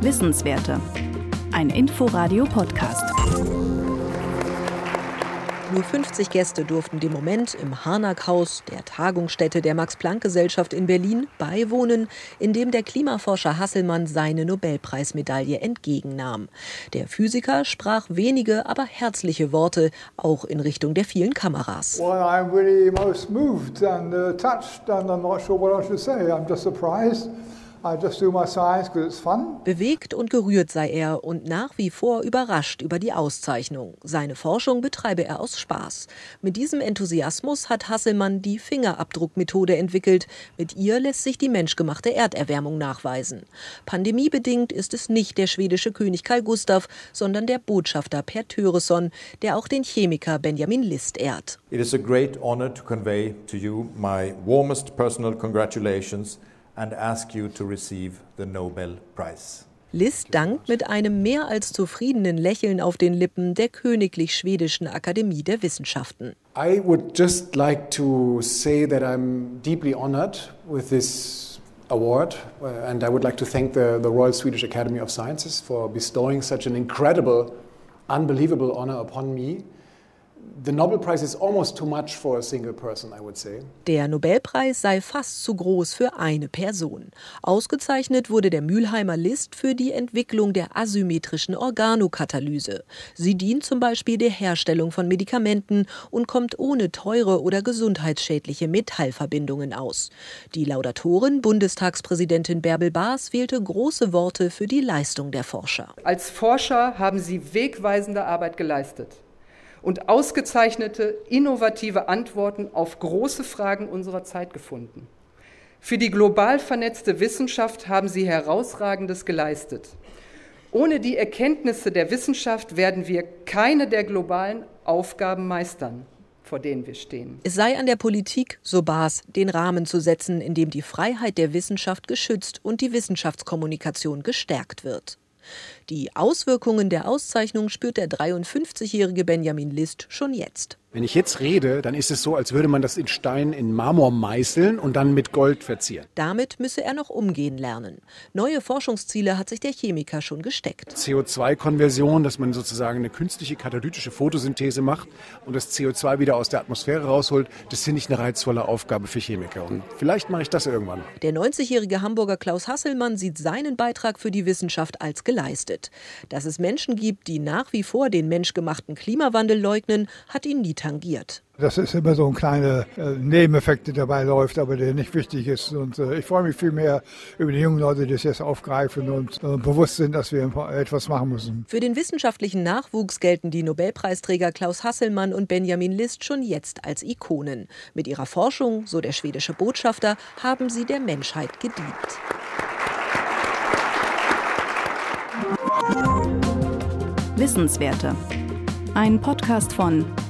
Wissenswerte. Ein Inforadio-Podcast. Nur 50 Gäste durften dem Moment im Harnack-Haus, der Tagungsstätte der Max-Planck-Gesellschaft in Berlin, beiwohnen, in dem der Klimaforscher Hasselmann seine Nobelpreismedaille entgegennahm. Der Physiker sprach wenige, aber herzliche Worte, auch in Richtung der vielen Kameras. Well, I'm really most moved and uh, touched and I'm not sure what I should say. I'm just surprised. Bewegt und gerührt sei er und nach wie vor überrascht über die Auszeichnung. Seine Forschung betreibe er aus Spaß. Mit diesem Enthusiasmus hat Hasselmann die Fingerabdruckmethode entwickelt. Mit ihr lässt sich die menschgemachte Erderwärmung nachweisen. Pandemiebedingt ist es nicht der schwedische König Karl Gustav, sondern der Botschafter Per Töresson, der auch den Chemiker Benjamin List ehrt. It is a great honor to convey to you my warmest personal congratulations and ask you to receive the Nobel Prize. List dankt mit einem mehr als zufriedenen Lächeln auf den Lippen der Königlich Schwedischen Akademie der Wissenschaften. I would just like to say that I'm deeply honored with this award uh, and I would like to thank the, the Royal Swedish Academy of Sciences for bestowing such an incredible, unbelievable honor upon me. Der Nobelpreis sei fast zu groß für eine Person. Ausgezeichnet wurde der Mülheimer List für die Entwicklung der asymmetrischen Organokatalyse. Sie dient zum Beispiel der Herstellung von Medikamenten und kommt ohne teure oder gesundheitsschädliche Metallverbindungen aus. Die Laudatorin, Bundestagspräsidentin Bärbel Baas, wählte große Worte für die Leistung der Forscher. Als Forscher haben sie wegweisende Arbeit geleistet und ausgezeichnete, innovative Antworten auf große Fragen unserer Zeit gefunden. Für die global vernetzte Wissenschaft haben sie herausragendes geleistet. Ohne die Erkenntnisse der Wissenschaft werden wir keine der globalen Aufgaben meistern, vor denen wir stehen. Es sei an der Politik, so Baas, den Rahmen zu setzen, in dem die Freiheit der Wissenschaft geschützt und die Wissenschaftskommunikation gestärkt wird. Die Auswirkungen der Auszeichnung spürt der 53-jährige Benjamin List schon jetzt. Wenn ich jetzt rede, dann ist es so, als würde man das in Stein in Marmor meißeln und dann mit Gold verzieren. Damit müsse er noch umgehen lernen. Neue Forschungsziele hat sich der Chemiker schon gesteckt. CO2-Konversion, dass man sozusagen eine künstliche katalytische Photosynthese macht und das CO2 wieder aus der Atmosphäre rausholt, das finde ich eine reizvolle Aufgabe für Chemiker. Und vielleicht mache ich das irgendwann. Der 90-jährige Hamburger Klaus Hasselmann sieht seinen Beitrag für die Wissenschaft als geleistet. Dass es Menschen gibt, die nach wie vor den menschgemachten Klimawandel leugnen, hat ihn nie tangiert. Das ist immer so ein kleiner äh, Nebeneffekt, der dabei läuft, aber der nicht wichtig ist. Und äh, ich freue mich viel mehr über die jungen Leute, die das jetzt aufgreifen und äh, bewusst sind, dass wir etwas machen müssen. Für den wissenschaftlichen Nachwuchs gelten die Nobelpreisträger Klaus Hasselmann und Benjamin List schon jetzt als Ikonen. Mit ihrer Forschung, so der schwedische Botschafter, haben sie der Menschheit gedient. Wissenswerte. Ein Podcast von